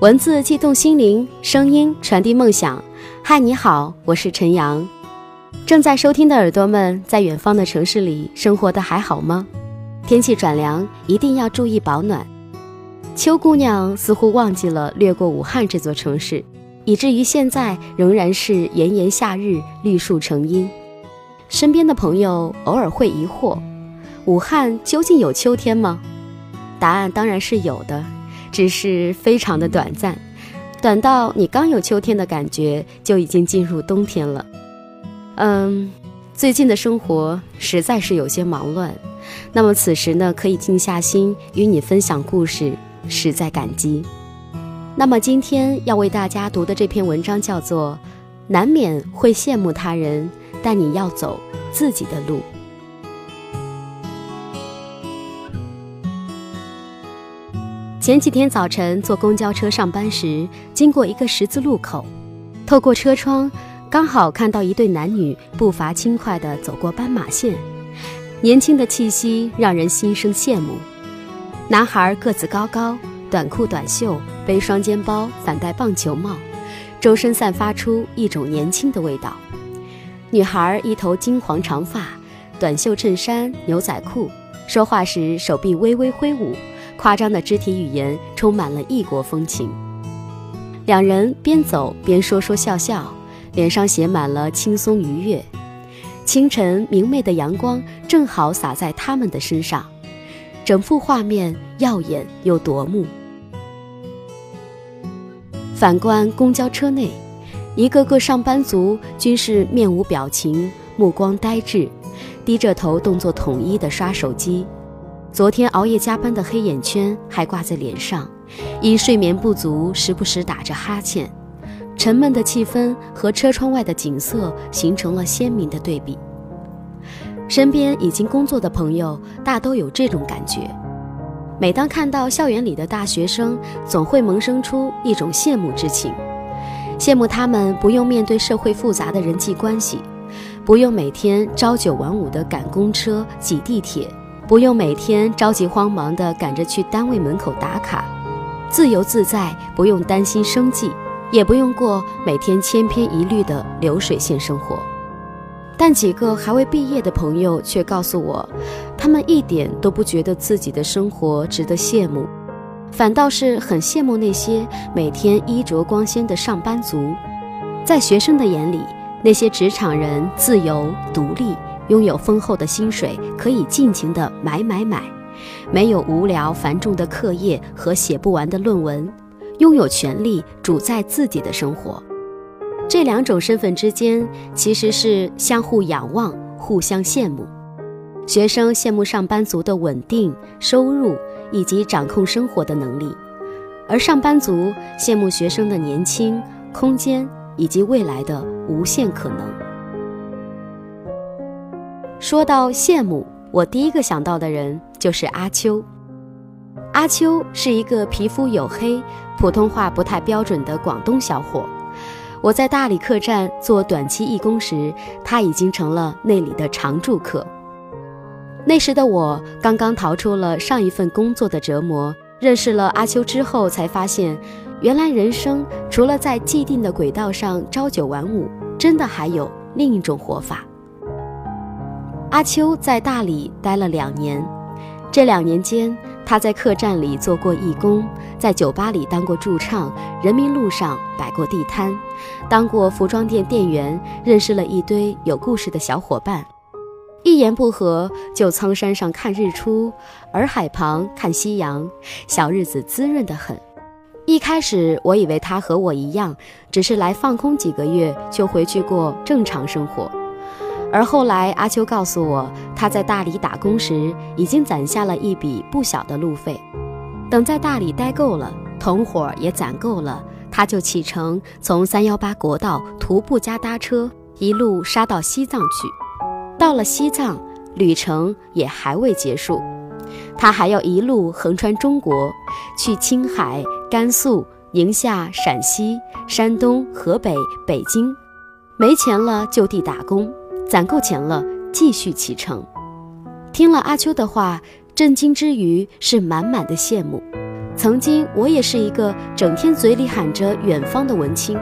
文字悸动心灵，声音传递梦想。嗨，你好，我是陈阳。正在收听的耳朵们，在远方的城市里生活的还好吗？天气转凉，一定要注意保暖。秋姑娘似乎忘记了掠过武汉这座城市，以至于现在仍然是炎炎夏日，绿树成荫。身边的朋友偶尔会疑惑：武汉究竟有秋天吗？答案当然是有的。只是非常的短暂，短到你刚有秋天的感觉，就已经进入冬天了。嗯，最近的生活实在是有些忙乱，那么此时呢，可以静下心与你分享故事，实在感激。那么今天要为大家读的这篇文章叫做《难免会羡慕他人，但你要走自己的路》。前几天早晨坐公交车上班时，经过一个十字路口，透过车窗，刚好看到一对男女步伐轻快地走过斑马线，年轻的气息让人心生羡慕。男孩个子高高，短裤短袖，背双肩包，反戴棒球帽，周身散发出一种年轻的味道。女孩一头金黄长发，短袖衬衫，牛仔裤，说话时手臂微微挥舞。夸张的肢体语言充满了异国风情。两人边走边说说笑笑，脸上写满了轻松愉悦。清晨明媚的阳光正好洒在他们的身上，整幅画面耀眼又夺目。反观公交车内，一个个上班族均是面无表情，目光呆滞，低着头，动作统一地刷手机。昨天熬夜加班的黑眼圈还挂在脸上，因睡眠不足，时不时打着哈欠。沉闷的气氛和车窗外的景色形成了鲜明的对比。身边已经工作的朋友大都有这种感觉。每当看到校园里的大学生，总会萌生出一种羡慕之情，羡慕他们不用面对社会复杂的人际关系，不用每天朝九晚五的赶公车、挤地铁。不用每天着急慌忙地赶着去单位门口打卡，自由自在，不用担心生计，也不用过每天千篇一律的流水线生活。但几个还未毕业的朋友却告诉我，他们一点都不觉得自己的生活值得羡慕，反倒是很羡慕那些每天衣着光鲜的上班族。在学生的眼里，那些职场人自由独立。拥有丰厚的薪水，可以尽情的买买买；没有无聊繁重的课业和写不完的论文，拥有权利主宰自己的生活。这两种身份之间其实是相互仰望、互相羡慕。学生羡慕上班族的稳定收入以及掌控生活的能力，而上班族羡慕学生的年轻、空间以及未来的无限可能。说到羡慕，我第一个想到的人就是阿秋。阿秋是一个皮肤黝黑、普通话不太标准的广东小伙。我在大理客栈做短期义工时，他已经成了那里的常住客。那时的我刚刚逃出了上一份工作的折磨，认识了阿秋之后，才发现，原来人生除了在既定的轨道上朝九晚五，真的还有另一种活法。阿秋在大理待了两年，这两年间，他在客栈里做过义工，在酒吧里当过驻唱，人民路上摆过地摊，当过服装店店员，认识了一堆有故事的小伙伴。一言不合就苍山上看日出，洱海旁看夕阳，小日子滋润得很。一开始我以为他和我一样，只是来放空几个月就回去过正常生活。而后来，阿秋告诉我，他在大理打工时已经攒下了一笔不小的路费。等在大理待够了，同伙也攒够了，他就启程从三幺八国道徒步加搭车，一路杀到西藏去。到了西藏，旅程也还未结束，他还要一路横穿中国，去青海、甘肃、宁夏、陕西、山东、河北、北京。没钱了，就地打工。攒够钱了，继续启程。听了阿秋的话，震惊之余是满满的羡慕。曾经我也是一个整天嘴里喊着远方的文青，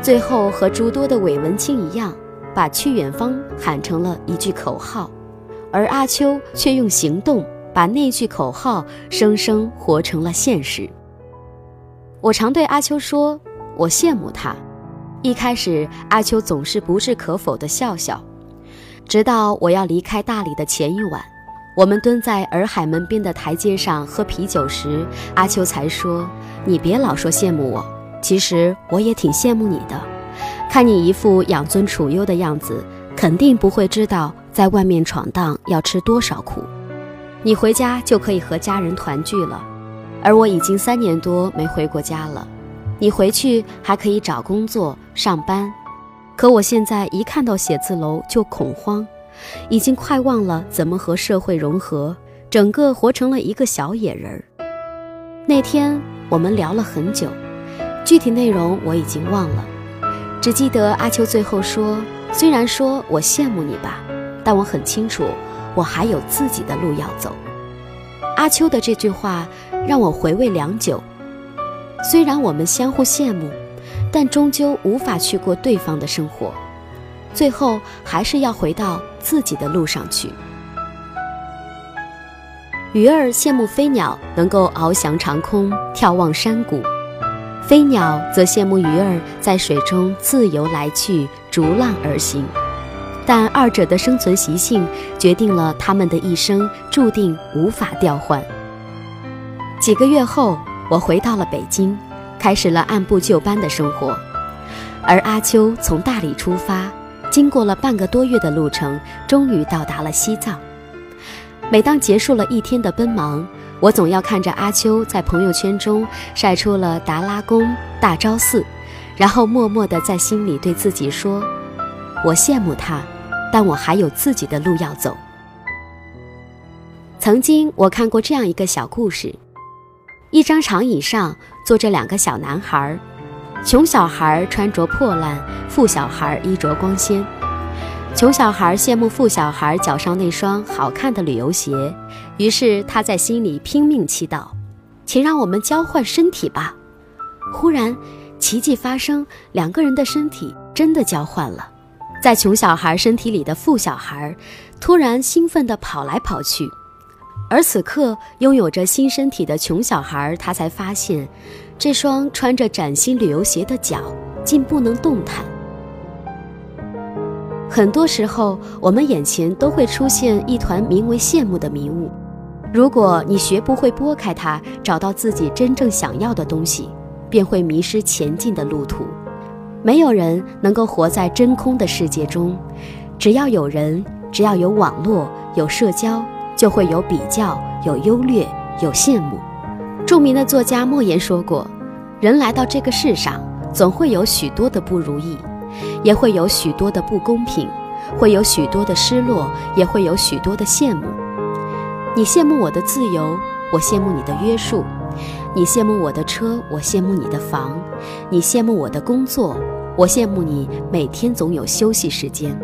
最后和诸多的伪文青一样，把去远方喊成了一句口号，而阿秋却用行动把那句口号生生活成了现实。我常对阿秋说，我羡慕他。一开始，阿秋总是不置可否的笑笑，直到我要离开大理的前一晚。我们蹲在洱海门边的台阶上喝啤酒时，阿秋才说：“你别老说羡慕我，其实我也挺羡慕你的。看你一副养尊处优的样子，肯定不会知道在外面闯荡要吃多少苦。你回家就可以和家人团聚了，而我已经三年多没回过家了。你回去还可以找工作上班，可我现在一看到写字楼就恐慌。”已经快忘了怎么和社会融合，整个活成了一个小野人儿。那天我们聊了很久，具体内容我已经忘了，只记得阿秋最后说：“虽然说我羡慕你吧，但我很清楚，我还有自己的路要走。”阿秋的这句话让我回味良久。虽然我们相互羡慕，但终究无法去过对方的生活。最后还是要回到自己的路上去。鱼儿羡慕飞鸟能够翱翔长空、眺望山谷，飞鸟则羡慕鱼儿在水中自由来去、逐浪而行。但二者的生存习性决定了他们的一生注定无法调换。几个月后，我回到了北京，开始了按部就班的生活，而阿秋从大理出发。经过了半个多月的路程，终于到达了西藏。每当结束了一天的奔忙，我总要看着阿秋在朋友圈中晒出了达拉宫、大昭寺，然后默默地在心里对自己说：“我羡慕他，但我还有自己的路要走。”曾经我看过这样一个小故事：一张长椅上坐着两个小男孩。穷小孩穿着破烂，富小孩衣着光鲜。穷小孩羡慕富小孩脚上那双好看的旅游鞋，于是他在心里拼命祈祷：“请让我们交换身体吧。”忽然，奇迹发生，两个人的身体真的交换了。在穷小孩身体里的富小孩，突然兴奋地跑来跑去，而此刻拥有着新身体的穷小孩，他才发现。这双穿着崭新旅游鞋的脚竟不能动弹。很多时候，我们眼前都会出现一团名为羡慕的迷雾。如果你学不会拨开它，找到自己真正想要的东西，便会迷失前进的路途。没有人能够活在真空的世界中，只要有人，只要有网络，有社交，就会有比较，有优劣，有羡慕。著名的作家莫言说过：“人来到这个世上，总会有许多的不如意，也会有许多的不公平，会有许多的失落，也会有许多的羡慕。你羡慕我的自由，我羡慕你的约束；你羡慕我的车，我羡慕你的房；你羡慕我的工作，我羡慕你每天总有休息时间。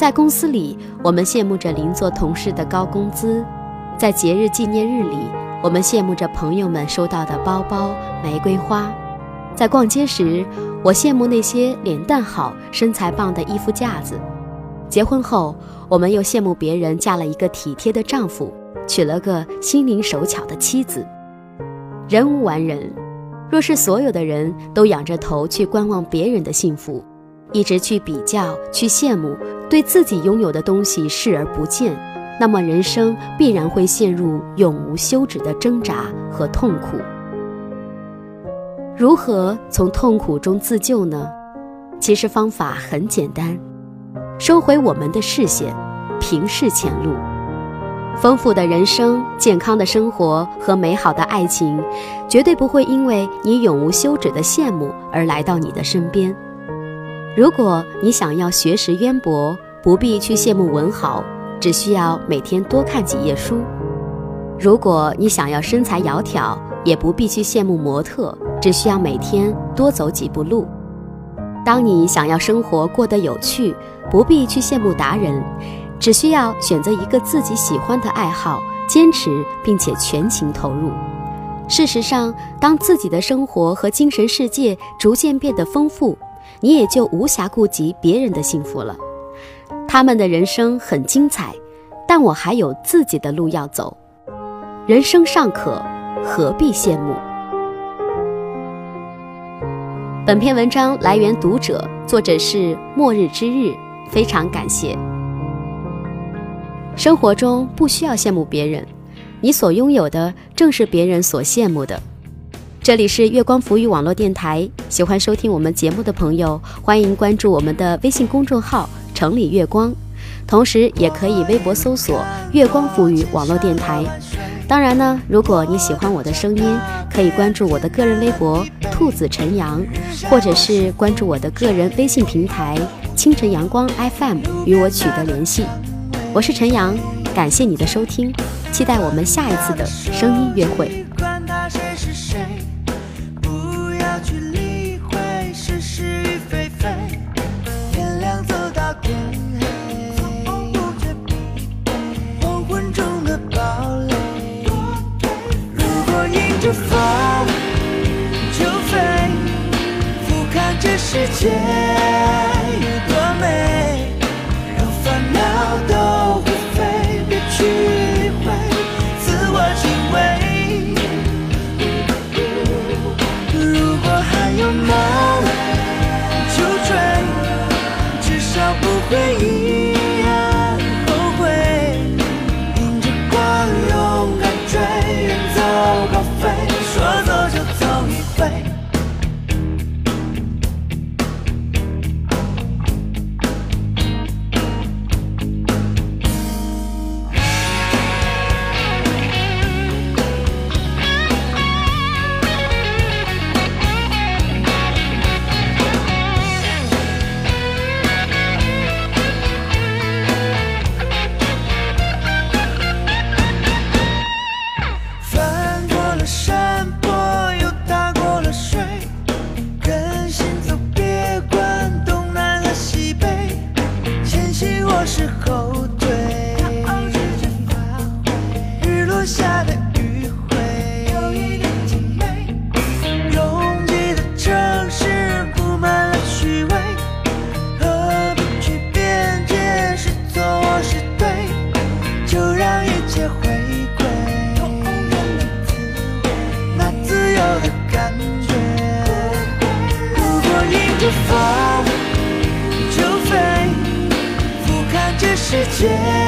在公司里，我们羡慕着邻座同事的高工资；在节日纪念日里。”我们羡慕着朋友们收到的包包、玫瑰花，在逛街时，我羡慕那些脸蛋好、身材棒的衣服架子；结婚后，我们又羡慕别人嫁了一个体贴的丈夫，娶了个心灵手巧的妻子。人无完人，若是所有的人都仰着头去观望别人的幸福，一直去比较、去羡慕，对自己拥有的东西视而不见。那么，人生必然会陷入永无休止的挣扎和痛苦。如何从痛苦中自救呢？其实方法很简单：收回我们的视线，平视前路。丰富的人生、健康的生活和美好的爱情，绝对不会因为你永无休止的羡慕而来到你的身边。如果你想要学识渊博，不必去羡慕文豪。只需要每天多看几页书。如果你想要身材窈窕，也不必去羡慕模特，只需要每天多走几步路。当你想要生活过得有趣，不必去羡慕达人，只需要选择一个自己喜欢的爱好，坚持并且全情投入。事实上，当自己的生活和精神世界逐渐变得丰富，你也就无暇顾及别人的幸福了。他们的人生很精彩，但我还有自己的路要走。人生尚可，何必羡慕？本篇文章来源读者，作者是末日之日，非常感谢。生活中不需要羡慕别人，你所拥有的正是别人所羡慕的。这里是月光浮语网络电台，喜欢收听我们节目的朋友，欢迎关注我们的微信公众号“城里月光”，同时也可以微博搜索“月光浮语网络电台”。当然呢，如果你喜欢我的声音，可以关注我的个人微博“兔子陈阳”，或者是关注我的个人微信平台“清晨阳光 FM” 与我取得联系。我是陈阳，感谢你的收听，期待我们下一次的声音约会。不要去理会是是与非非，天亮走到天黑，黄昏中的堡垒。如果迎着风就飞，俯瞰这世界有多美，让烦恼都。Yeah.